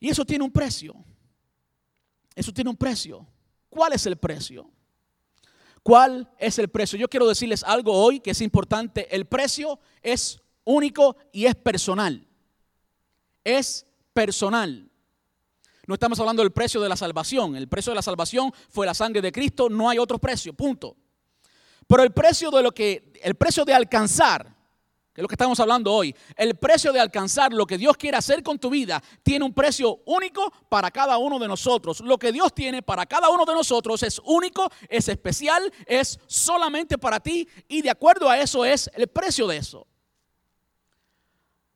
Y eso tiene un precio. Eso tiene un precio. ¿Cuál es el precio? ¿Cuál es el precio? Yo quiero decirles algo hoy que es importante. El precio es único y es personal. Es personal. No estamos hablando del precio de la salvación. El precio de la salvación fue la sangre de Cristo. No hay otro precio. Punto. Pero el precio de lo que, el precio de alcanzar, que es lo que estamos hablando hoy, el precio de alcanzar lo que Dios quiere hacer con tu vida tiene un precio único para cada uno de nosotros. Lo que Dios tiene para cada uno de nosotros es único, es especial, es solamente para ti y de acuerdo a eso es el precio de eso.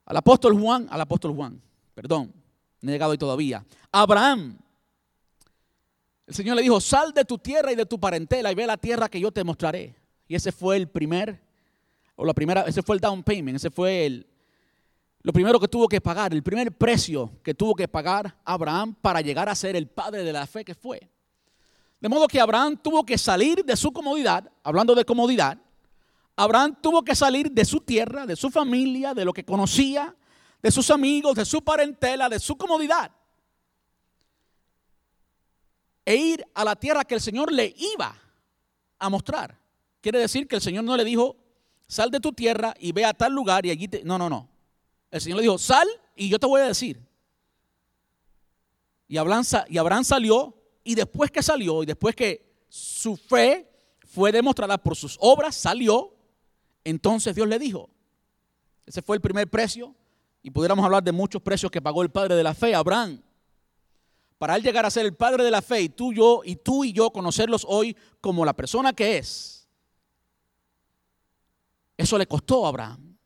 Al apóstol Juan, al apóstol Juan, perdón, no he llegado hoy todavía. Abraham, el Señor le dijo, sal de tu tierra y de tu parentela y ve la tierra que yo te mostraré. Y ese fue el primer, o la primera, ese fue el down payment, ese fue el, lo primero que tuvo que pagar, el primer precio que tuvo que pagar Abraham para llegar a ser el padre de la fe que fue. De modo que Abraham tuvo que salir de su comodidad, hablando de comodidad, Abraham tuvo que salir de su tierra, de su familia, de lo que conocía, de sus amigos, de su parentela, de su comodidad. E ir a la tierra que el Señor le iba a mostrar. Quiere decir que el Señor no le dijo, sal de tu tierra y ve a tal lugar y allí te... No, no, no. El Señor le dijo, sal y yo te voy a decir. Y Abraham, y salió y después que salió y después que su fe fue demostrada por sus obras, salió, entonces Dios le dijo, ese fue el primer precio y pudiéramos hablar de muchos precios que pagó el padre de la fe, Abraham. Para él llegar a ser el padre de la fe y tú, yo, y tú y yo conocerlos hoy como la persona que es. Eso le costó a Abraham.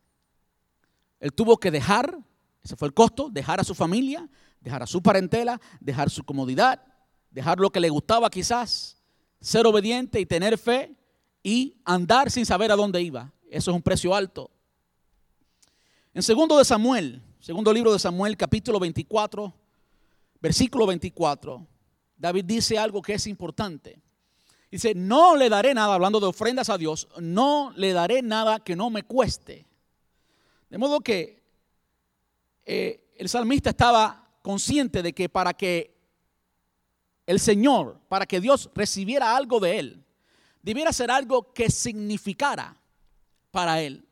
Él tuvo que dejar, ese fue el costo, dejar a su familia, dejar a su parentela, dejar su comodidad, dejar lo que le gustaba quizás, ser obediente y tener fe y andar sin saber a dónde iba. Eso es un precio alto. En segundo de Samuel, segundo libro de Samuel, capítulo 24, versículo 24, David dice algo que es importante. Dice, no le daré nada, hablando de ofrendas a Dios, no le daré nada que no me cueste. De modo que eh, el salmista estaba consciente de que para que el Señor, para que Dios recibiera algo de él, debiera ser algo que significara para él.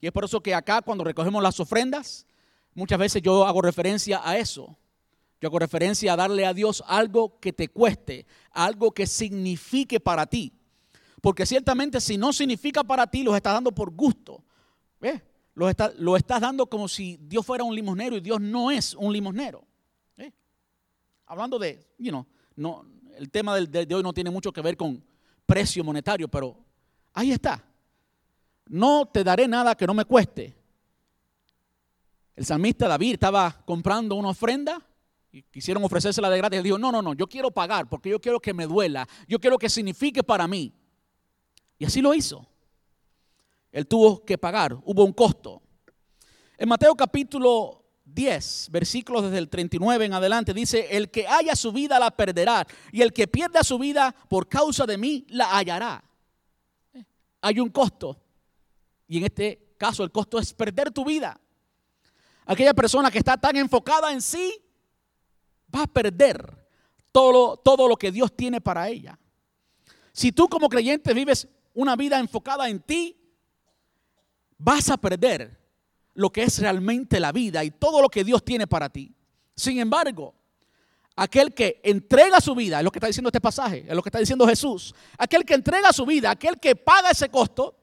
Y es por eso que acá cuando recogemos las ofrendas, muchas veces yo hago referencia a eso. Yo hago referencia a darle a Dios algo que te cueste, algo que signifique para ti. Porque ciertamente si no significa para ti, los estás dando por gusto. ¿Ves? Lo, lo estás dando como si Dios fuera un limosnero y Dios no es un limosnero. Hablando de, you know, no, el tema de hoy no tiene mucho que ver con precio monetario, pero ahí está no te daré nada que no me cueste. El salmista David estaba comprando una ofrenda y quisieron ofrecérsela de gratis. Él dijo, no, no, no, yo quiero pagar porque yo quiero que me duela, yo quiero que signifique para mí. Y así lo hizo. Él tuvo que pagar, hubo un costo. En Mateo capítulo 10, versículos desde el 39 en adelante, dice, el que haya su vida la perderá, y el que pierda su vida por causa de mí la hallará. Hay un costo. Y en este caso el costo es perder tu vida. Aquella persona que está tan enfocada en sí va a perder todo, todo lo que Dios tiene para ella. Si tú como creyente vives una vida enfocada en ti, vas a perder lo que es realmente la vida y todo lo que Dios tiene para ti. Sin embargo, aquel que entrega su vida, es lo que está diciendo este pasaje, es lo que está diciendo Jesús, aquel que entrega su vida, aquel que paga ese costo,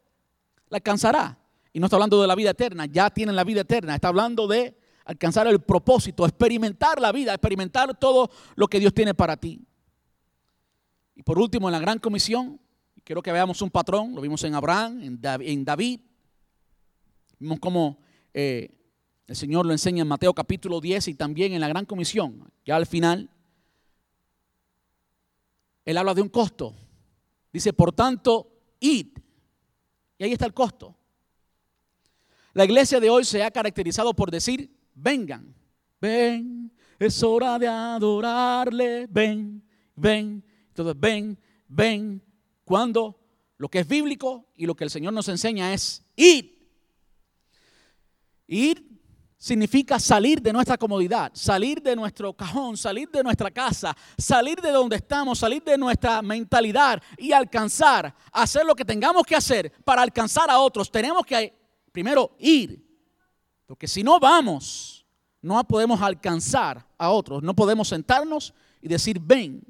la alcanzará. Y no está hablando de la vida eterna, ya tienen la vida eterna, está hablando de alcanzar el propósito, experimentar la vida, experimentar todo lo que Dios tiene para ti. Y por último, en la gran comisión, quiero que veamos un patrón, lo vimos en Abraham, en David, vimos cómo eh, el Señor lo enseña en Mateo capítulo 10 y también en la gran comisión, ya al final, Él habla de un costo. Dice, por tanto, id y ahí está el costo. La iglesia de hoy se ha caracterizado por decir, vengan, ven, es hora de adorarle, ven, ven. Entonces, ven, ven, cuando lo que es bíblico y lo que el Señor nos enseña es ir. Ir significa salir de nuestra comodidad, salir de nuestro cajón, salir de nuestra casa, salir de donde estamos, salir de nuestra mentalidad y alcanzar, hacer lo que tengamos que hacer para alcanzar a otros. Tenemos que primero ir, porque si no vamos, no podemos alcanzar a otros, no podemos sentarnos y decir, ven.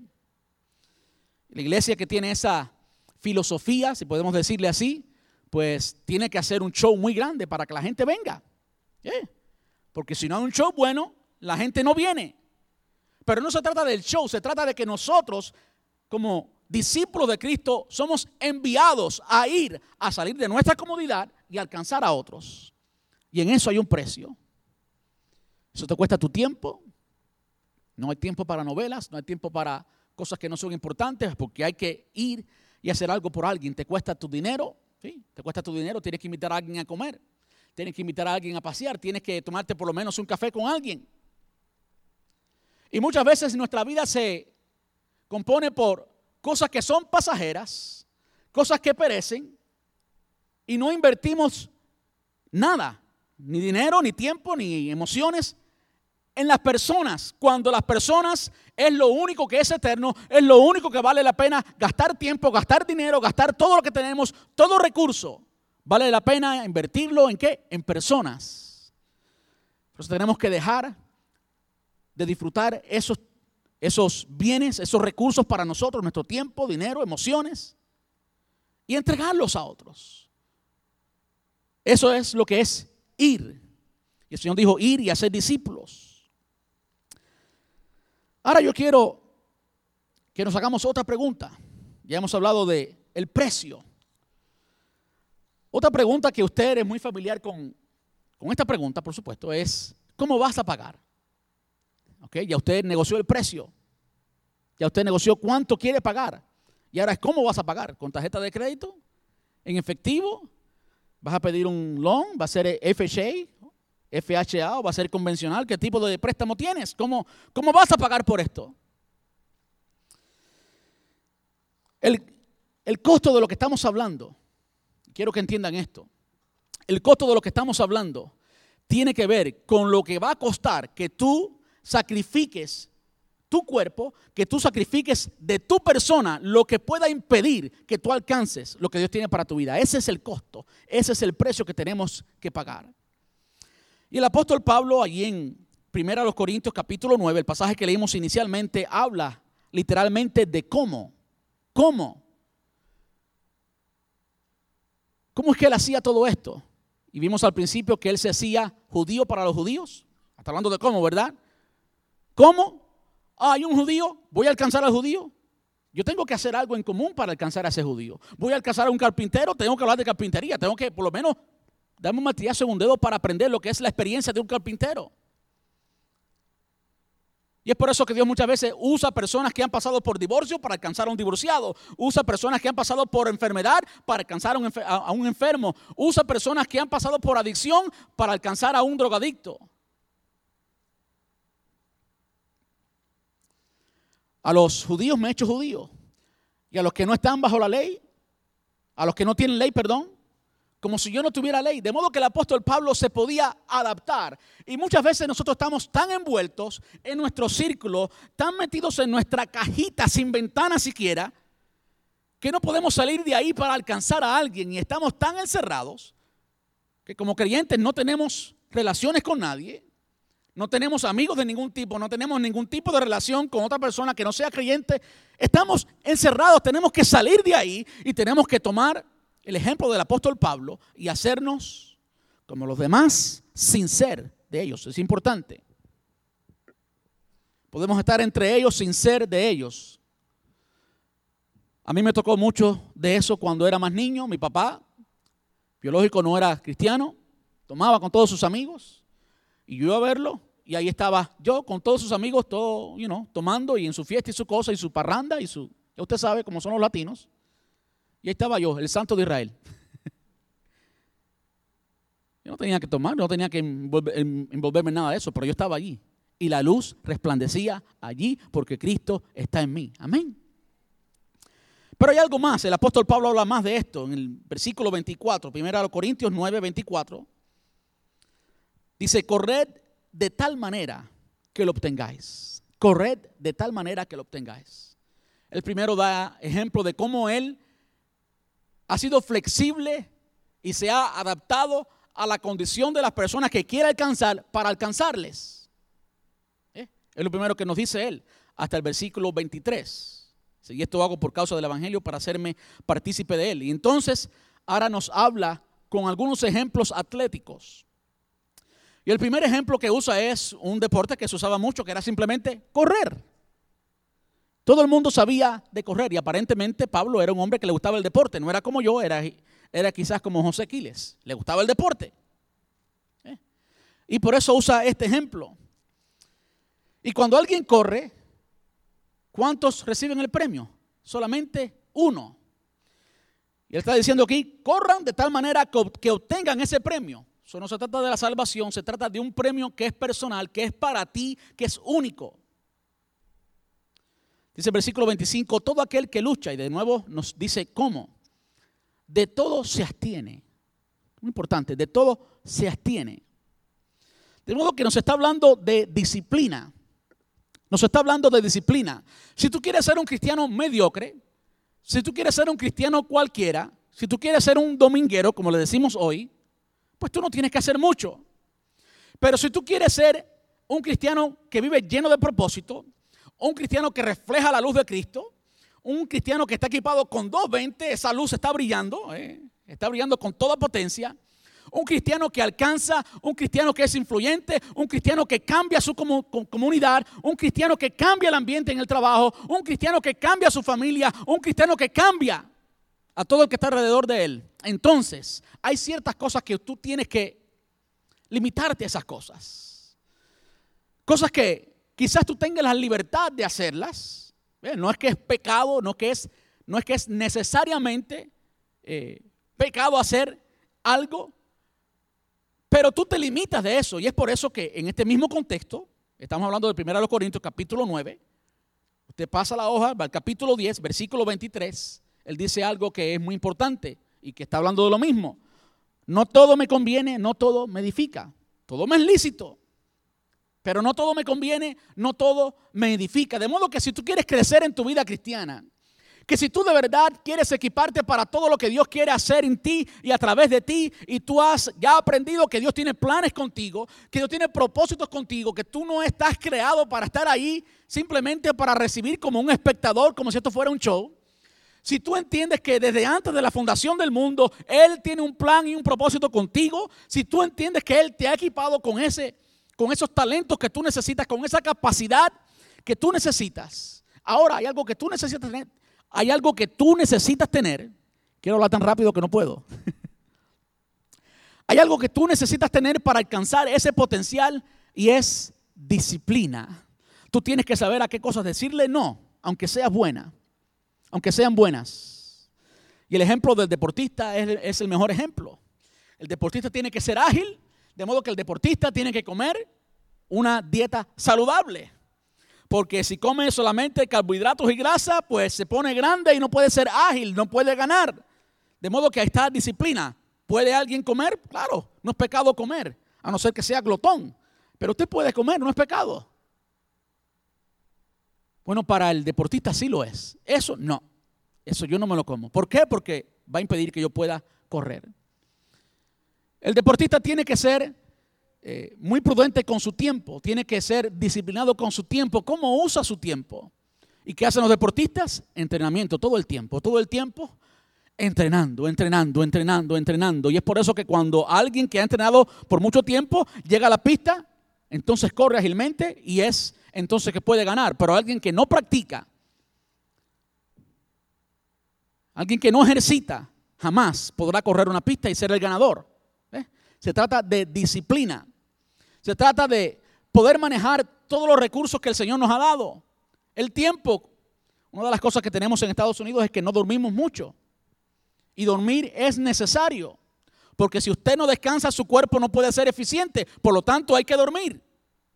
La iglesia que tiene esa filosofía, si podemos decirle así, pues tiene que hacer un show muy grande para que la gente venga. ¿Eh? Porque si no hay un show bueno, la gente no viene. Pero no se trata del show, se trata de que nosotros, como discípulos de Cristo, somos enviados a ir, a salir de nuestra comodidad y alcanzar a otros. Y en eso hay un precio. Eso te cuesta tu tiempo. No hay tiempo para novelas, no hay tiempo para cosas que no son importantes, porque hay que ir y hacer algo por alguien. Te cuesta tu dinero, ¿sí? Te cuesta tu dinero, tienes que invitar a alguien a comer tienes que invitar a alguien a pasear, tienes que tomarte por lo menos un café con alguien. Y muchas veces nuestra vida se compone por cosas que son pasajeras, cosas que perecen, y no invertimos nada, ni dinero, ni tiempo, ni emociones en las personas, cuando las personas es lo único que es eterno, es lo único que vale la pena gastar tiempo, gastar dinero, gastar todo lo que tenemos, todo recurso. Vale la pena invertirlo en qué? En personas. Entonces tenemos que dejar de disfrutar esos, esos bienes, esos recursos para nosotros, nuestro tiempo, dinero, emociones, y entregarlos a otros. Eso es lo que es ir. Y el Señor dijo ir y hacer discípulos. Ahora yo quiero que nos hagamos otra pregunta. Ya hemos hablado de el precio. Otra pregunta que usted es muy familiar con, esta pregunta, por supuesto, es ¿cómo vas a pagar? Ya usted negoció el precio. Ya usted negoció cuánto quiere pagar. Y ahora es cómo vas a pagar. ¿Con tarjeta de crédito? ¿En efectivo? ¿Vas a pedir un loan? ¿Va a ser FHA? ¿FHA o va a ser convencional? ¿Qué tipo de préstamo tienes? ¿Cómo, cómo vas a pagar por esto? El, el costo de lo que estamos hablando quiero que entiendan esto. El costo de lo que estamos hablando tiene que ver con lo que va a costar que tú sacrifiques tu cuerpo, que tú sacrifiques de tu persona lo que pueda impedir que tú alcances lo que Dios tiene para tu vida. Ese es el costo, ese es el precio que tenemos que pagar. Y el apóstol Pablo allí en 1 Corintios capítulo 9, el pasaje que leímos inicialmente, habla literalmente de cómo, cómo ¿Cómo es que él hacía todo esto? Y vimos al principio que él se hacía judío para los judíos. Está hablando de cómo, ¿verdad? ¿Cómo? Ah, hay un judío, voy a alcanzar al judío. Yo tengo que hacer algo en común para alcanzar a ese judío. Voy a alcanzar a un carpintero, tengo que hablar de carpintería. Tengo que, por lo menos, darme un martillazo en un dedo para aprender lo que es la experiencia de un carpintero. Y es por eso que Dios muchas veces usa personas que han pasado por divorcio para alcanzar a un divorciado. Usa personas que han pasado por enfermedad para alcanzar a un enfermo. Usa personas que han pasado por adicción para alcanzar a un drogadicto. A los judíos me he hecho judío. Y a los que no están bajo la ley, a los que no tienen ley, perdón, como si yo no tuviera ley. De modo que el apóstol Pablo se podía adaptar. Y muchas veces nosotros estamos tan envueltos en nuestro círculo, tan metidos en nuestra cajita sin ventana siquiera, que no podemos salir de ahí para alcanzar a alguien. Y estamos tan encerrados que como creyentes no tenemos relaciones con nadie. No tenemos amigos de ningún tipo, no tenemos ningún tipo de relación con otra persona que no sea creyente. Estamos encerrados, tenemos que salir de ahí y tenemos que tomar el ejemplo del apóstol Pablo y hacernos como los demás sin ser de ellos. Es importante. Podemos estar entre ellos sin ser de ellos. A mí me tocó mucho de eso cuando era más niño. Mi papá, biológico, no era cristiano. Tomaba con todos sus amigos. Y yo iba a verlo. Y ahí estaba yo con todos sus amigos, todo, you know, tomando y en su fiesta y su cosa y su parranda y su... Usted sabe cómo son los latinos. Y ahí estaba yo, el santo de Israel. Yo no tenía que tomar, no tenía que envolverme en nada de eso, pero yo estaba allí. Y la luz resplandecía allí porque Cristo está en mí. Amén. Pero hay algo más, el apóstol Pablo habla más de esto en el versículo 24, primero a los Corintios 9, 24. Dice, corred de tal manera que lo obtengáis. Corred de tal manera que lo obtengáis. El primero da ejemplo de cómo él ha sido flexible y se ha adaptado a la condición de las personas que quiere alcanzar para alcanzarles. ¿Eh? Es lo primero que nos dice él, hasta el versículo 23. Y esto hago por causa del Evangelio para hacerme partícipe de él. Y entonces ahora nos habla con algunos ejemplos atléticos. Y el primer ejemplo que usa es un deporte que se usaba mucho, que era simplemente correr. Todo el mundo sabía de correr y aparentemente Pablo era un hombre que le gustaba el deporte, no era como yo, era, era quizás como José Quiles, le gustaba el deporte. ¿Eh? Y por eso usa este ejemplo. Y cuando alguien corre, ¿cuántos reciben el premio? Solamente uno. Y él está diciendo aquí, corran de tal manera que obtengan ese premio. Eso no se trata de la salvación, se trata de un premio que es personal, que es para ti, que es único. Dice el versículo 25, todo aquel que lucha, y de nuevo nos dice cómo, de todo se abstiene. Muy importante, de todo se abstiene. De modo que nos está hablando de disciplina. Nos está hablando de disciplina. Si tú quieres ser un cristiano mediocre, si tú quieres ser un cristiano cualquiera, si tú quieres ser un dominguero, como le decimos hoy, pues tú no tienes que hacer mucho. Pero si tú quieres ser un cristiano que vive lleno de propósito, un cristiano que refleja la luz de Cristo, un cristiano que está equipado con 220, esa luz está brillando, eh, está brillando con toda potencia. Un cristiano que alcanza, un cristiano que es influyente, un cristiano que cambia su comunidad, un cristiano que cambia el ambiente en el trabajo, un cristiano que cambia su familia, un cristiano que cambia a todo el que está alrededor de él. Entonces, hay ciertas cosas que tú tienes que limitarte a esas cosas. Cosas que Quizás tú tengas la libertad de hacerlas. No es que es pecado, no, que es, no es que es necesariamente eh, pecado hacer algo, pero tú te limitas de eso. Y es por eso que en este mismo contexto, estamos hablando del 1 Corintios capítulo 9, usted pasa la hoja, va al capítulo 10, versículo 23, él dice algo que es muy importante y que está hablando de lo mismo. No todo me conviene, no todo me edifica, todo me es lícito, pero no todo me conviene, no todo me edifica. De modo que si tú quieres crecer en tu vida cristiana, que si tú de verdad quieres equiparte para todo lo que Dios quiere hacer en ti y a través de ti, y tú has ya aprendido que Dios tiene planes contigo, que Dios tiene propósitos contigo, que tú no estás creado para estar ahí simplemente para recibir como un espectador, como si esto fuera un show. Si tú entiendes que desde antes de la fundación del mundo, Él tiene un plan y un propósito contigo, si tú entiendes que Él te ha equipado con ese con esos talentos que tú necesitas, con esa capacidad que tú necesitas. Ahora hay algo que tú necesitas tener. Hay algo que tú necesitas tener. Quiero hablar tan rápido que no puedo. hay algo que tú necesitas tener para alcanzar ese potencial y es disciplina. Tú tienes que saber a qué cosas decirle no, aunque sea buena, aunque sean buenas. Y el ejemplo del deportista es, el mejor ejemplo. El deportista tiene que ser ágil, de modo que el deportista tiene que comer una dieta saludable. Porque si come solamente carbohidratos y grasa, pues se pone grande y no puede ser ágil, no puede ganar. De modo que ahí está disciplina. ¿Puede alguien comer? Claro, no es pecado comer, a no ser que sea glotón. Pero usted puede comer, no es pecado. Bueno, para el deportista sí lo es. Eso no. Eso yo no me lo como. ¿Por qué? Porque va a impedir que yo pueda correr. El deportista tiene que ser eh, muy prudente con su tiempo, tiene que ser disciplinado con su tiempo. ¿Cómo usa su tiempo? ¿Y qué hacen los deportistas? Entrenamiento todo el tiempo, todo el tiempo entrenando, entrenando, entrenando, entrenando. Y es por eso que cuando alguien que ha entrenado por mucho tiempo llega a la pista, entonces corre ágilmente y es entonces que puede ganar. Pero alguien que no practica, alguien que no ejercita, jamás podrá correr una pista y ser el ganador. Se trata de disciplina. Se trata de poder manejar todos los recursos que el Señor nos ha dado. El tiempo. Una de las cosas que tenemos en Estados Unidos es que no dormimos mucho. Y dormir es necesario. Porque si usted no descansa, su cuerpo no puede ser eficiente. Por lo tanto, hay que dormir.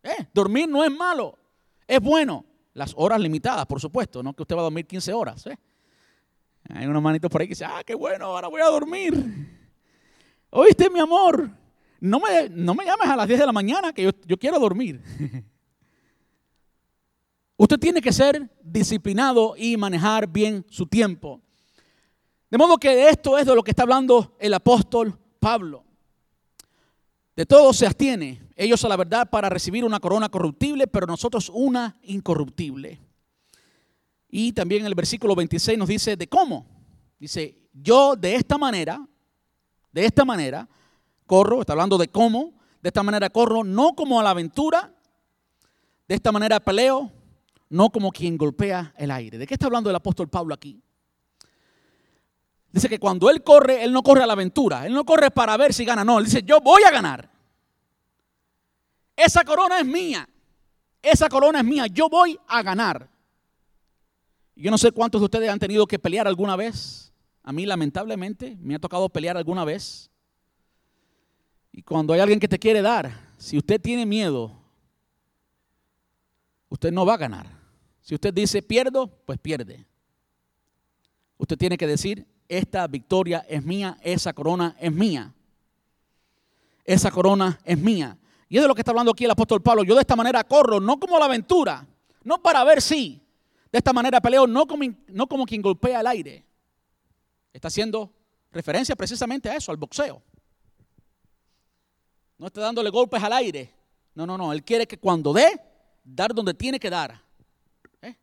¿Eh? Dormir no es malo. Es bueno. Las horas limitadas, por supuesto. No que usted va a dormir 15 horas. ¿eh? Hay unos manitos por ahí que dicen, ah, qué bueno, ahora voy a dormir. ¿Oíste, mi amor? no me, no me llames a las 10 de la mañana, que yo, yo quiero dormir. Usted tiene que ser disciplinado y manejar bien su tiempo. De modo que esto es de lo que está hablando el apóstol Pablo. De todo se abstiene, ellos a la verdad para recibir una corona corruptible, pero nosotros una incorruptible. Y también en el versículo 26 nos dice de cómo. Dice, yo de esta manera, de esta manera, corro, está hablando de cómo, de esta manera corro, no como a la aventura, de esta manera peleo, no como quien golpea el aire. ¿De qué está hablando el apóstol Pablo aquí? Dice que cuando él corre, él no corre a la aventura, él no corre para ver si gana, no, él dice, yo voy a ganar. Esa corona es mía, esa corona es mía, yo voy a ganar. Yo no sé cuántos de ustedes han tenido que pelear alguna vez. A mí lamentablemente me ha tocado pelear alguna vez. Y cuando hay alguien que te quiere dar, si usted tiene miedo, usted no va a ganar. Si usted dice pierdo, pues pierde. Usted tiene que decir, esta victoria es mía, esa corona es mía. Esa corona es mía. Y es de lo que está hablando aquí el apóstol Pablo. Yo de esta manera corro, no como la aventura, no para ver si. De esta manera peleo, no como, no como quien golpea el aire. Está haciendo referencia precisamente a eso, al boxeo. No está dándole golpes al aire. No, no, no. Él quiere que cuando dé, dar donde tiene que dar. ¿Eh?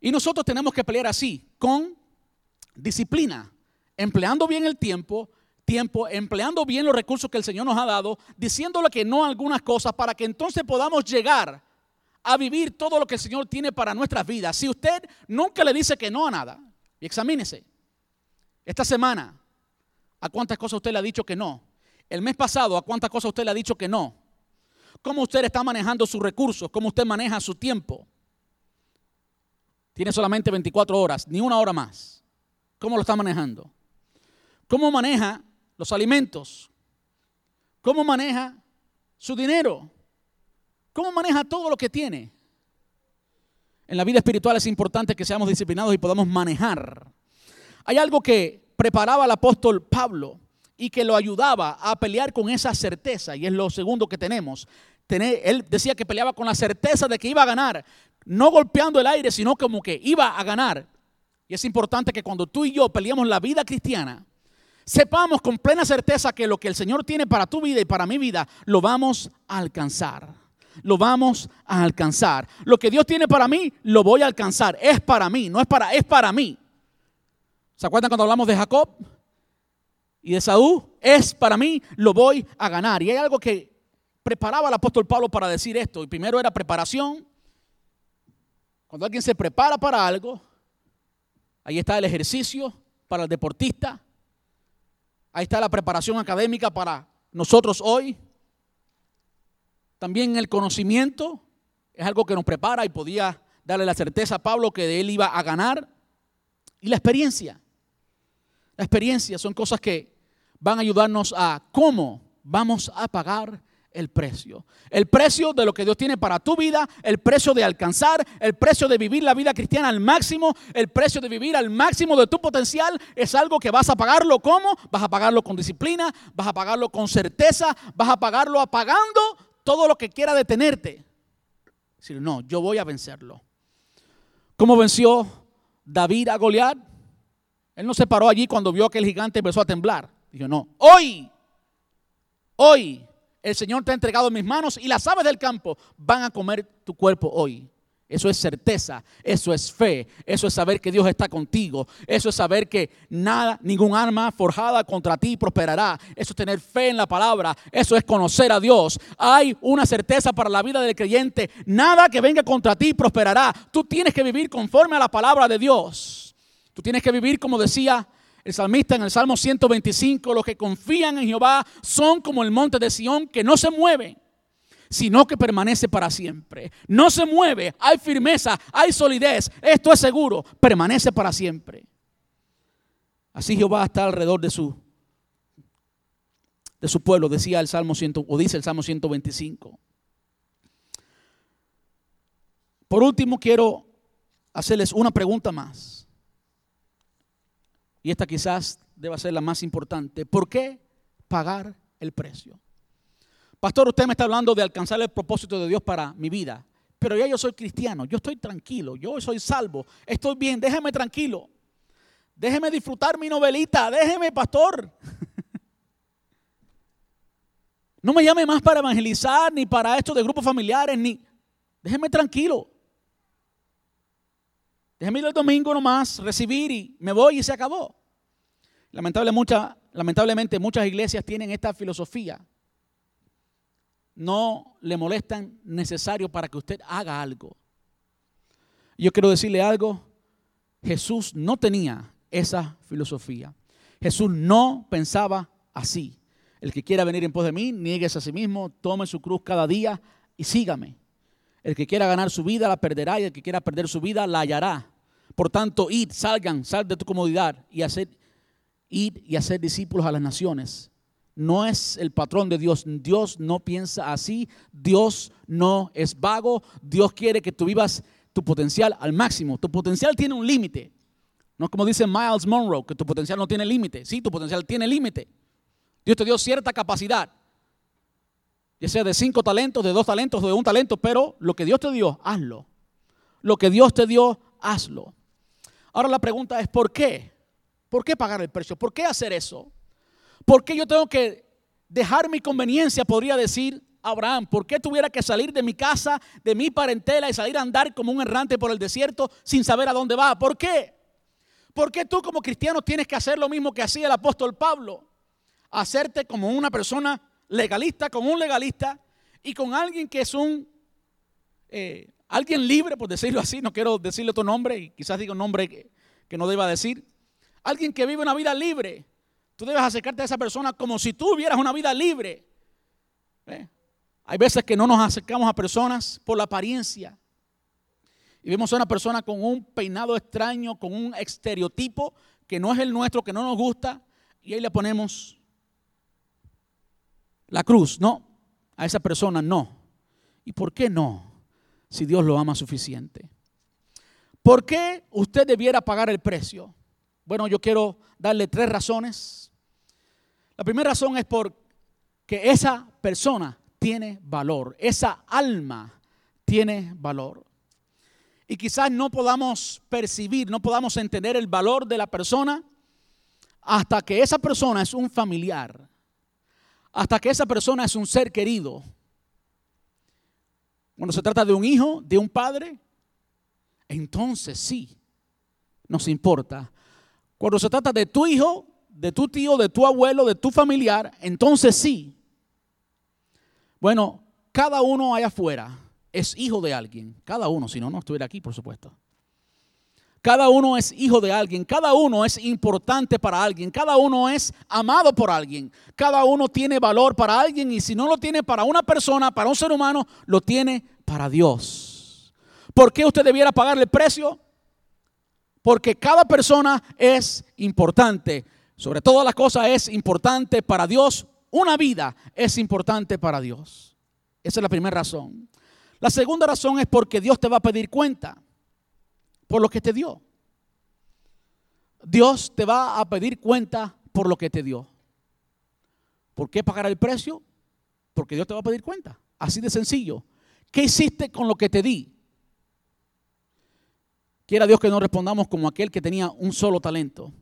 Y nosotros tenemos que pelear así, con disciplina, empleando bien el tiempo, tiempo, empleando bien los recursos que el Señor nos ha dado, diciéndole que no a algunas cosas para que entonces podamos llegar a vivir todo lo que el Señor tiene para nuestras vidas. Si usted nunca le dice que no a nada, y examínese. Esta semana, ¿a cuántas cosas usted le ha dicho que no? El mes pasado, ¿a cuántas cosas usted le ha dicho que no? ¿Cómo usted está manejando sus recursos? ¿Cómo usted maneja su tiempo? Tiene solamente 24 horas, ni una hora más. ¿Cómo lo está manejando? ¿Cómo maneja los alimentos? ¿Cómo maneja su dinero? ¿Cómo maneja todo lo que tiene? En la vida espiritual es importante que seamos disciplinados y podamos manejar. Hay algo que preparaba el apóstol Pablo y que lo ayudaba a pelear con esa certeza, y es lo segundo que tenemos. él decía que peleaba con la certeza de que iba a ganar, no golpeando el aire, sino como que iba a ganar. Y es importante que cuando tú y yo peleamos la vida cristiana, sepamos con plena certeza que lo que el Señor tiene para tu vida y para mi vida, lo vamos a alcanzar. Lo vamos a alcanzar. Lo que Dios tiene para mí, lo voy a alcanzar. Es para mí, no es para, es para mí. ¿Se acuerdan cuando hablamos de Jacob y de Saúl? Es para mí, lo voy a ganar. Y hay algo que preparaba el apóstol Pablo para decir esto. Y primero era preparación. Cuando alguien se prepara para algo, Ahí está el ejercicio para el deportista. Ahí está la preparación académica para nosotros hoy. También el conocimiento es algo que nos prepara y podía darle la certeza a Pablo que de él iba a ganar. Y la experiencia. La experiencia son cosas que van a ayudarnos a cómo vamos a pagar el precio. El precio de lo que Dios tiene para tu vida, el precio de alcanzar, el precio de vivir la vida cristiana al máximo, el precio de vivir al máximo de tu potencial, es algo que vas a pagarlo ¿cómo? Vas a pagarlo con disciplina, vas a pagarlo con certeza, vas a pagarlo apagando todo lo que quiera detenerte. Decir, no, yo voy a vencerlo. ¿Cómo venció David a Goliat? Él no se paró allí cuando vio que el gigante empezó a temblar. Dijo, no, hoy, hoy el Señor te ha entregado en mis manos y las aves del campo van a comer tu cuerpo hoy. Eso es certeza, eso es fe, eso es saber que Dios está contigo, eso es saber que nada, ningún arma forjada contra ti prosperará, eso es tener fe en la palabra, eso es conocer a Dios. Hay una certeza para la vida del creyente, nada que venga contra ti prosperará. Tú tienes que vivir conforme a la palabra de Dios. Tú tienes que vivir como decía el salmista en el Salmo 125, los que confían en Jehová son como el monte de Sión que no se mueve, sino que permanece para siempre. No se mueve, hay firmeza, hay solidez, esto es seguro, permanece para siempre. Así Jehová está alrededor de su de su pueblo, decía el Salmo 100, o dice el Salmo 125. Por último, quiero hacerles una pregunta más y esta quizás deba ser la más importante, ¿por qué pagar el precio. Pastor, usted me está hablando de alcanzar el propósito de Dios para mi vida. Pero ya yo soy cristiano, yo estoy tranquilo, yo soy salvo, estoy bien, déjeme tranquilo. Déjeme disfrutar mi novelita, déjeme, pastor. No me llame más para evangelizar, ni para esto de grupos familiares, ni... Déjeme tranquilo. Déjeme ir el domingo nomás, recibir y me voy y se acabó. lamentablemente muchas iglesias tienen esta filosofía no le molestan necesario para que usted haga algo. Yo quiero decirle algo, Jesús no tenía esa filosofía. Jesús no pensaba así. El que quiera venir en pos de mí, nieguese a sí mismo, tome su cruz cada día y sígame. El que quiera ganar su vida la perderá y el que quiera perder su vida la hallará. Por tanto, id, salgan, sal de tu comodidad y hacer, y hacer discípulos a las naciones no es el patrón de Dios. Dios no piensa así. Dios no es vago. Dios quiere que tú vivas tu potencial al máximo. Tu potencial tiene un límite. No es como dice Miles Monroe, que tu potencial no tiene límite. Sí, tu potencial tiene límite. Dios te dio cierta capacidad. Ya sea de cinco talentos, de dos talentos, de un talento, pero lo que Dios te dio, hazlo. Lo que Dios te dio, hazlo. Ahora la pregunta es, ¿por qué? ¿Por qué pagar el precio? ¿Por qué hacer eso? ¿Por qué yo tengo que dejar mi conveniencia? Podría decir Abraham. ¿Por qué tuviera que salir de mi casa, de mi parentela y salir a andar como un errante por el desierto sin saber a dónde va? ¿Por qué? ¿Por qué tú como cristiano tienes que hacer lo mismo que hacía el apóstol Pablo? Hacerte como una persona legalista, como un legalista y con alguien que es un... Eh, alguien libre, por decirlo así, no quiero decirle otro nombre y quizás diga un nombre que, no deba decir. Alguien que vive una vida libre, Tú debes acercarte a esa persona como si tú hubieras una vida libre. Hay veces que no nos acercamos a personas por la apariencia. Y vemos a una persona con un peinado extraño, con un estereotipo que no es el nuestro, que no nos gusta, y ahí le ponemos la cruz. No, a esa persona no. ¿Y por qué no? Si Dios lo ama suficiente. ¿Por qué usted debiera pagar el precio? Bueno, yo quiero darle tres razones la primera razón es porque esa persona tiene valor, esa alma tiene valor. Y quizás no podamos percibir, no podamos entender el valor de la persona hasta que esa persona es un familiar, hasta que esa persona es un ser querido. Cuando se trata de un hijo, de un padre, entonces sí nos importa. Cuando se trata de tu hijo, de tu tío, de tu abuelo, de tu familiar, entonces sí. Bueno, cada uno allá afuera es hijo de alguien. Cada uno, si no, no estuviera aquí, por supuesto. Cada uno es hijo de alguien, cada uno es importante para alguien, cada uno es amado por alguien, cada uno tiene valor para alguien y si no lo tiene para una persona, para un ser humano, lo tiene para Dios. ¿Por qué usted debiera pagarle el precio? Porque cada persona es importante. Sobre todas las cosas es importante para Dios. Una vida es importante para Dios. Esa es la primera razón. La segunda razón es porque Dios te va a pedir cuenta por lo que te dio. Dios te va a pedir cuenta por lo que te dio. ¿Por qué pagar el precio? Porque Dios te va a pedir cuenta. Así de sencillo. ¿Qué hiciste con lo que te di? Quiera Dios que no respondamos como aquel que tenía un solo talento.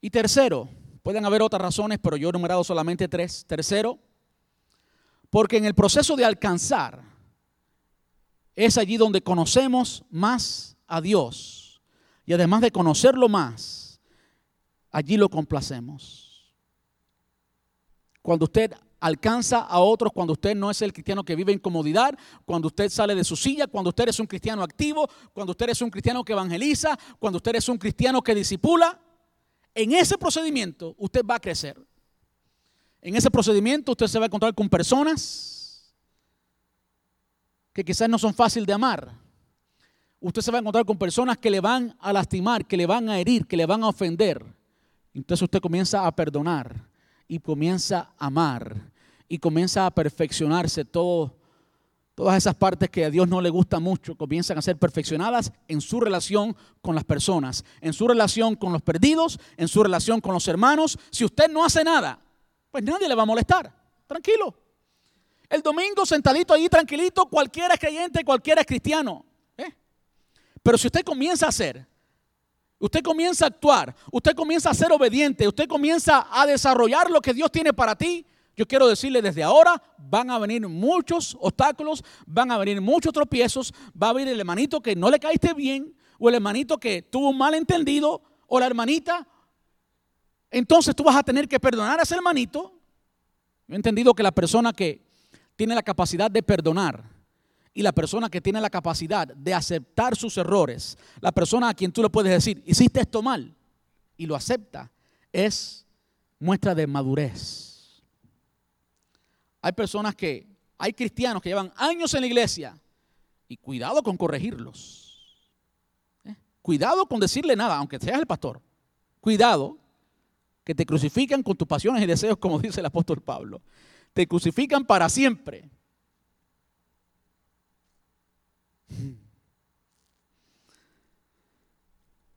Y tercero, pueden haber otras razones, pero yo he numerado solamente tres. Tercero, porque en el proceso de alcanzar es allí donde conocemos más a Dios. Y además de conocerlo más, allí lo complacemos. Cuando usted alcanza a otros, cuando usted no es el cristiano que vive en comodidad, cuando usted sale de su silla, cuando usted es un cristiano activo, cuando usted es un cristiano que evangeliza, cuando usted es un cristiano que disipula, en ese procedimiento usted va a crecer. En ese procedimiento usted se va a encontrar con personas que quizás no son fáciles de amar. Usted se va a encontrar con personas que le van a lastimar, que le van a herir, que le van a ofender. Entonces usted comienza a perdonar y comienza a amar y comienza a perfeccionarse todo Todas esas partes que a Dios no le gusta mucho comienzan a ser perfeccionadas en su relación con las personas, en su relación con los perdidos, en su relación con los hermanos. Si usted no hace nada, pues nadie le va a molestar. Tranquilo. El domingo sentadito ahí tranquilito, cualquiera es creyente, cualquiera es cristiano. ¿eh? Pero si usted comienza a hacer, usted comienza a actuar, usted comienza a ser obediente, usted comienza a desarrollar lo que Dios tiene para ti, yo quiero decirle desde ahora, van a venir muchos obstáculos, van a venir muchos tropiezos, va a venir el hermanito que no le caíste bien, o el hermanito que tuvo un malentendido, o la hermanita. Entonces tú vas a tener que perdonar a ese hermanito. Yo he entendido que la persona que tiene la capacidad de perdonar y la persona que tiene la capacidad de aceptar sus errores, la persona a quien tú le puedes decir, hiciste esto mal, y lo acepta, es muestra de madurez. Hay personas que, hay cristianos que llevan años en la iglesia y cuidado con corregirlos. ¿Eh? Cuidado con decirle nada, aunque seas el pastor. Cuidado que te crucifican con tus pasiones y deseos, como dice el apóstol Pablo. Te crucifican para siempre.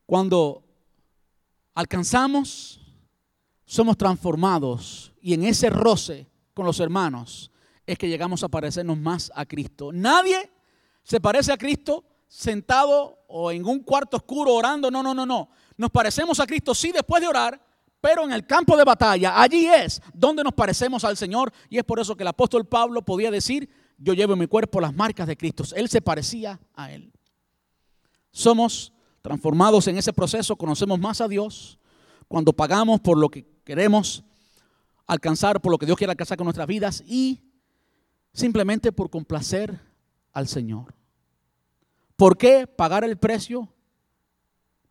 Cuando alcanzamos, somos transformados y en ese roce con los hermanos es que llegamos a parecernos más a Cristo. Nadie se parece a Cristo sentado o en un cuarto oscuro orando. No, no, no, no. Nos parecemos a Cristo sí después de orar, pero en el campo de batalla, allí es donde nos parecemos al Señor. Y es por eso que el apóstol Pablo podía decir, yo llevo en mi cuerpo las marcas de Cristo. Él se parecía a Él. Somos transformados en ese proceso, conocemos más a Dios cuando pagamos por lo que queremos alcanzar por lo que Dios quiere alcanzar con nuestras vidas y simplemente por complacer al Señor. ¿Por qué pagar el precio?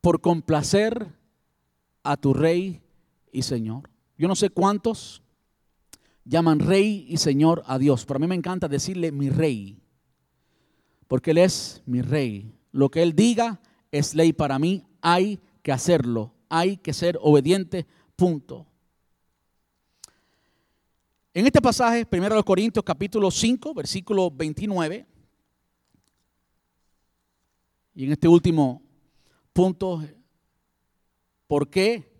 Por complacer a tu Rey y Señor. Yo no sé cuántos llaman Rey y Señor a Dios, pero a mí me encanta decirle mi Rey, porque Él es mi Rey. Lo que Él diga es ley para mí, hay que hacerlo, hay que ser obediente, punto. En este pasaje, 1 Corintios capítulo 5, versículo 29, y en este último punto, ¿por qué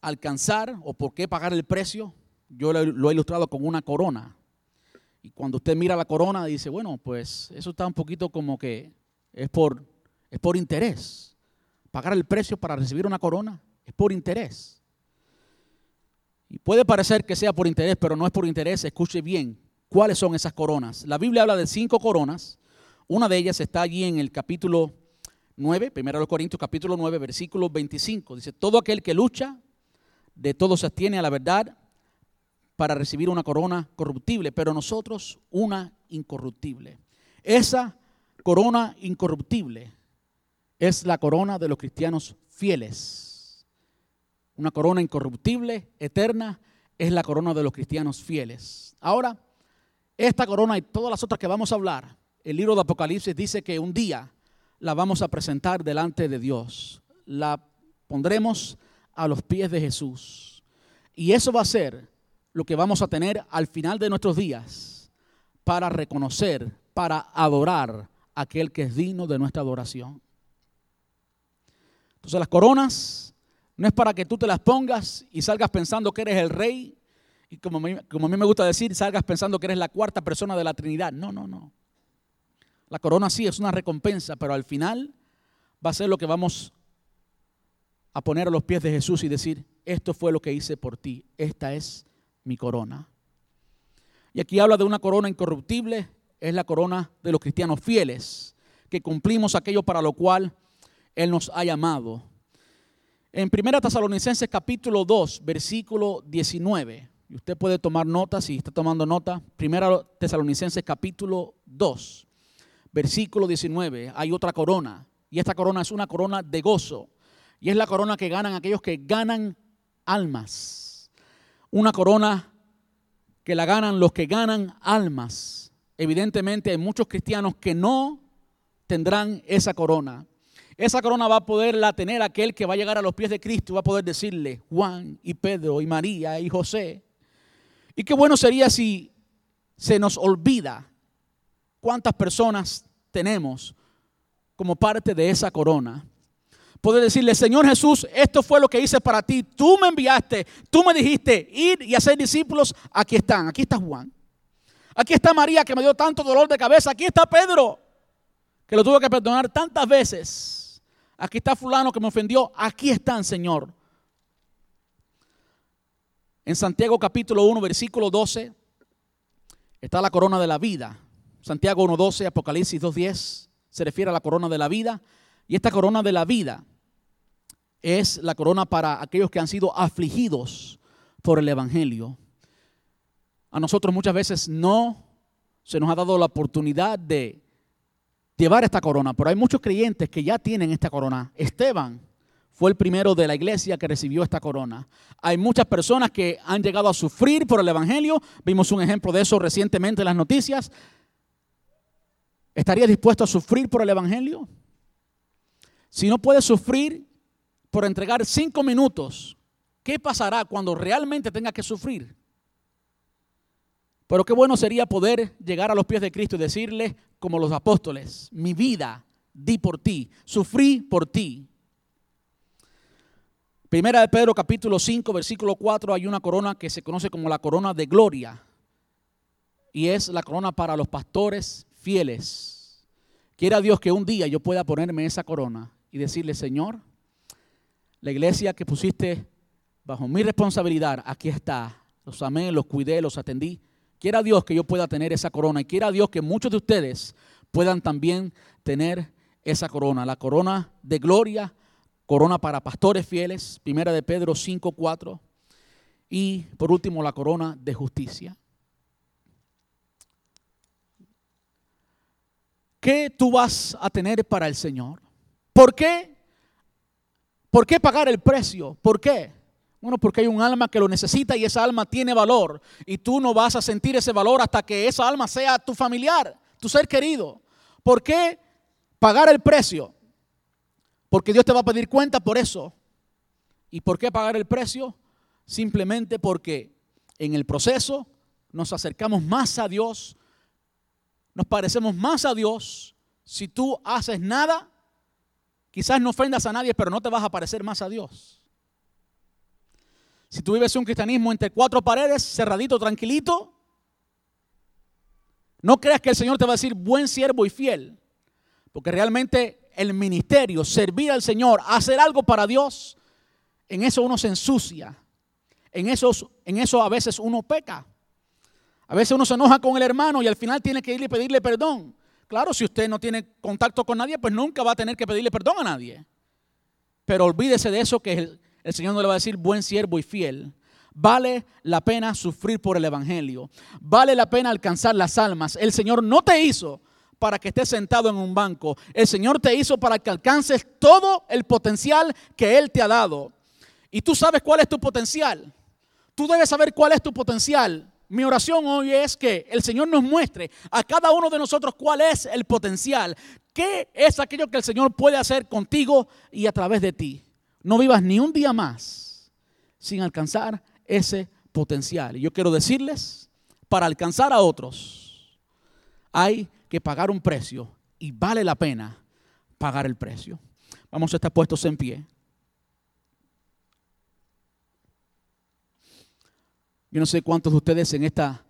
alcanzar o por qué pagar el precio? Yo lo he ilustrado con una corona. Y cuando usted mira la corona dice, bueno, pues eso está un poquito como que es por, es por interés. Pagar el precio para recibir una corona es por interés. Y puede parecer que sea por interés, pero no es por interés. Escuche bien cuáles son esas coronas. La Biblia habla de cinco coronas. Una de ellas está allí en el capítulo 9, primero los Corintios, capítulo 9, versículo 25. Dice, todo aquel que lucha, de todo se atiene a la verdad para recibir una corona corruptible, pero nosotros una incorruptible. Esa corona incorruptible es la corona de los cristianos fieles una corona incorruptible, eterna, es la corona de los cristianos fieles. Ahora, esta corona y todas las otras que vamos a hablar, el libro de Apocalipsis dice que un día la vamos a presentar delante de Dios. La pondremos a los pies de Jesús. Y eso va a ser lo que vamos a tener al final de nuestros días para reconocer, para adorar a aquel que es digno de nuestra adoración. Entonces las coronas no es para que tú te las pongas y salgas pensando que eres el rey y como, como a mí me gusta decir, salgas pensando que eres la cuarta persona de la Trinidad. No, no, no. La corona sí es una recompensa, pero al final va a ser lo que vamos a poner a los pies de Jesús y decir, esto fue lo que hice por ti, esta es mi corona. Y aquí habla de una corona incorruptible, es la corona de los cristianos fieles, que cumplimos aquello para lo cual Él nos ha llamado. En 1 Tesalonicenses capítulo 2, versículo 19, y usted puede tomar nota si está tomando nota, 1 Tesalonicenses capítulo 2, versículo 19, hay otra corona, y esta corona es una corona de gozo, y es la corona que ganan aquellos que ganan almas, una corona que la ganan los que ganan almas. Evidentemente hay muchos cristianos que no tendrán esa corona. Esa corona va a poderla tener aquel que va a llegar a los pies de Cristo y va a poder decirle Juan y Pedro y María y José. Y qué bueno sería si se nos olvida cuántas personas tenemos como parte de esa corona. Poder decirle, Señor Jesús, esto fue lo que hice para ti. Tú me enviaste, tú me dijiste ir y hacer discípulos. Aquí están, aquí está Juan. Aquí está María que me dio tanto dolor de cabeza. Aquí está Pedro que lo tuve que perdonar tantas veces. Aquí está fulano que me ofendió. Aquí están, Señor. En Santiago capítulo 1, versículo 12, está la corona de la vida. Santiago 1.12, Apocalipsis 2.10 se refiere a la corona de la vida. Y esta corona de la vida es la corona para aquellos que han sido afligidos por el Evangelio. A nosotros muchas veces no se nos ha dado la oportunidad de llevar esta corona, pero hay muchos creyentes que ya tienen esta corona. Esteban fue el primero de la iglesia que recibió esta corona. Hay muchas personas que han llegado a sufrir por el Evangelio. Vimos un ejemplo de eso recientemente en las noticias. ¿Estaría dispuesto a sufrir por el Evangelio? Si no puede sufrir por entregar cinco minutos, ¿qué pasará cuando realmente tenga que sufrir? Pero qué bueno sería poder llegar a los pies de Cristo y decirle, como los apóstoles, mi vida di por ti, sufrí por ti. Primera de Pedro capítulo 5, versículo 4, hay una corona que se conoce como la corona de gloria. Y es la corona para los pastores fieles. Quiera Dios que un día yo pueda ponerme esa corona y decirle, Señor, la iglesia que pusiste bajo mi responsabilidad, aquí está. Los amé, los cuidé, los atendí. Quiera Dios que yo pueda tener esa corona y quiera Dios que muchos de ustedes puedan también tener esa corona, la corona de gloria, corona para pastores fieles, primera de Pedro 5, 4, y por último la corona de justicia. ¿Qué tú vas a tener para el Señor? ¿Por qué? ¿Por qué pagar el precio? ¿Por qué? Bueno, porque hay un alma que lo necesita y esa alma tiene valor. Y tú no vas a sentir ese valor hasta que esa alma sea tu familiar, tu ser querido. ¿Por qué pagar el precio? Porque Dios te va a pedir cuenta por eso. ¿Y por qué pagar el precio? Simplemente porque en el proceso nos acercamos más a Dios, nos parecemos más a Dios. Si tú haces nada, quizás no ofendas a nadie, pero no te vas a parecer más a Dios. Si tú vives un cristianismo entre cuatro paredes, cerradito, tranquilito, no creas que el Señor te va a decir buen siervo y fiel, porque realmente el ministerio, servir al Señor, hacer algo para Dios, en eso uno se ensucia, en eso, en eso a veces uno peca. A veces uno se enoja con el hermano y al final tiene que ir y pedirle perdón. Claro, si usted no tiene contacto con nadie, pues nunca va a tener que pedirle perdón a nadie. Pero olvídese de eso que el, el Señor no le va a decir buen siervo y fiel. Vale la pena sufrir por el Evangelio. Vale la pena alcanzar las almas. El Señor no te hizo para que estés sentado en un banco. El Señor te hizo para que alcances todo el potencial que Él te ha dado. Y tú sabes cuál es tu potencial. Tú debes saber cuál es tu potencial. Mi oración hoy es que el Señor nos muestre a cada uno de nosotros cuál es el potencial. ¿Qué es aquello que el Señor puede hacer contigo y a través de ti? No vivas ni un día más sin alcanzar ese potencial. Y yo quiero decirles, para alcanzar a otros hay que pagar un precio y vale la pena pagar el precio. Vamos a estar puestos en pie. Yo no sé cuántos de ustedes en esta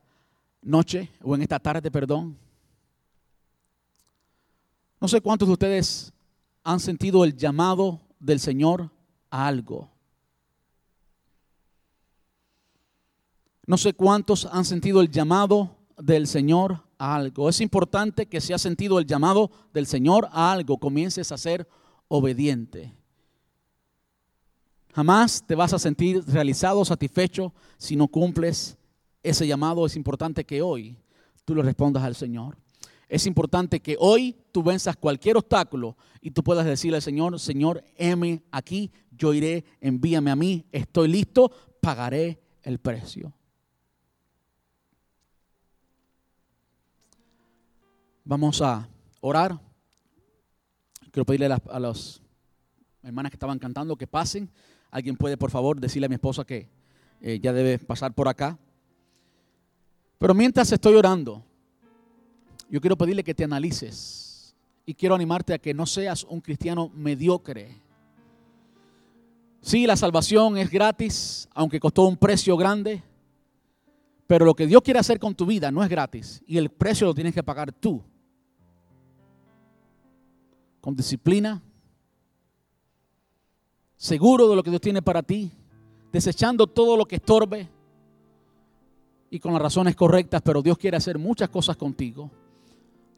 noche o en esta tarde, perdón, no sé cuántos de ustedes han sentido el llamado del Señor a algo. No sé cuántos han sentido el llamado del Señor a algo. Es importante que si has sentido el llamado del Señor a algo, comiences a ser obediente. Jamás te vas a sentir realizado, satisfecho si no cumples ese llamado. Es importante que hoy tú le respondas al Señor. Es importante que hoy tú venzas cualquier obstáculo y tú puedas decirle al Señor, Señor, heme aquí, yo iré, envíame a mí, estoy listo, pagaré el precio. Vamos a orar. Quiero pedirle a a las hermanas que estaban cantando que pasen. Alguien puede, por favor, decirle a mi esposa que eh, ya debe pasar por acá. Pero mientras estoy orando, yo quiero pedirle que te analices y quiero animarte a que no seas un cristiano mediocre, Sí, la salvación es gratis, aunque costó un precio grande. Pero lo que Dios quiere hacer con tu vida no es gratis. Y el precio lo tienes que pagar tú. Con disciplina. Seguro de lo que Dios tiene para ti. Desechando todo lo que estorbe. Y con las razones correctas. Pero Dios quiere hacer muchas cosas contigo.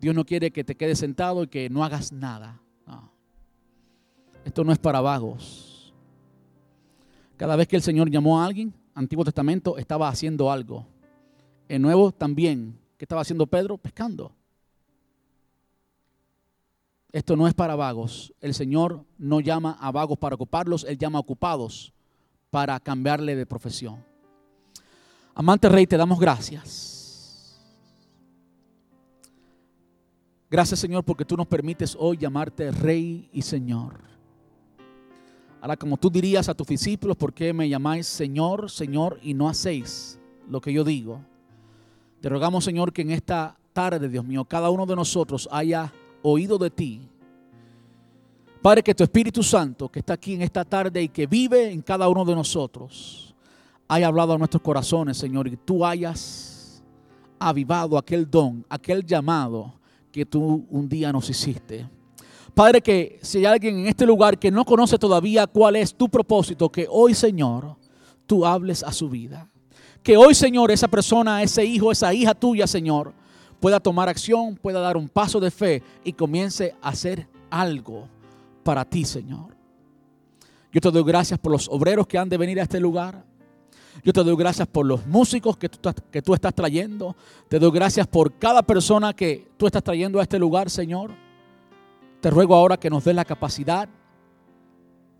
Dios no quiere que te quedes sentado y que no hagas nada. Esto no es para vagos. Cada vez que el Señor llamó a alguien, Antiguo Testamento estaba haciendo algo. El Nuevo también. ¿Qué estaba haciendo Pedro? Pescando. Esto no es para vagos. El Señor no llama a vagos para ocuparlos, Él llama a ocupados para cambiarle de profesión. Amante Rey, te damos gracias. Gracias Señor porque tú nos permites hoy llamarte Rey y Señor. Ahora, como tú dirías a tus discípulos, ¿por qué me llamáis Señor, Señor y no hacéis lo que yo digo? Te rogamos, Señor, que en esta tarde, Dios mío, cada uno de nosotros haya oído de ti. Padre, que tu Espíritu Santo, que está aquí en esta tarde y que vive en cada uno de nosotros, haya hablado a nuestros corazones, Señor, y tú hayas avivado aquel don, aquel llamado que tú un día nos hiciste. Padre, que si hay alguien en este lugar que no conoce todavía cuál es tu propósito, que hoy, Señor, tú hables a su vida. Que hoy, Señor, esa persona, ese hijo, esa hija tuya, Señor, pueda tomar acción, pueda dar un paso de fe y comience a hacer algo para ti, Señor. Yo te doy gracias por los obreros que han de venir a este lugar. Yo te doy gracias por los músicos que tú, que tú estás trayendo. Te doy gracias por cada persona que tú estás trayendo a este lugar, Señor. Te ruego ahora que nos des la capacidad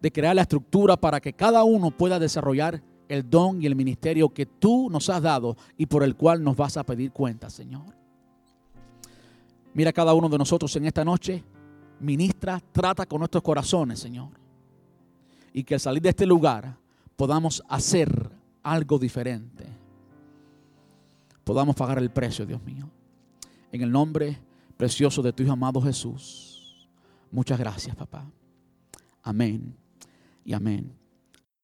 de crear la estructura para que cada uno pueda desarrollar el don y el ministerio que tú nos has dado y por el cual nos vas a pedir cuenta, Señor. Mira cada uno de nosotros en esta noche, ministra, trata con nuestros corazones, Señor. Y que al salir de este lugar podamos hacer algo diferente. Podamos pagar el precio, Dios mío. En el nombre precioso de tu Hijo amado Jesús. Muchas gracias, papá. Amén y amén.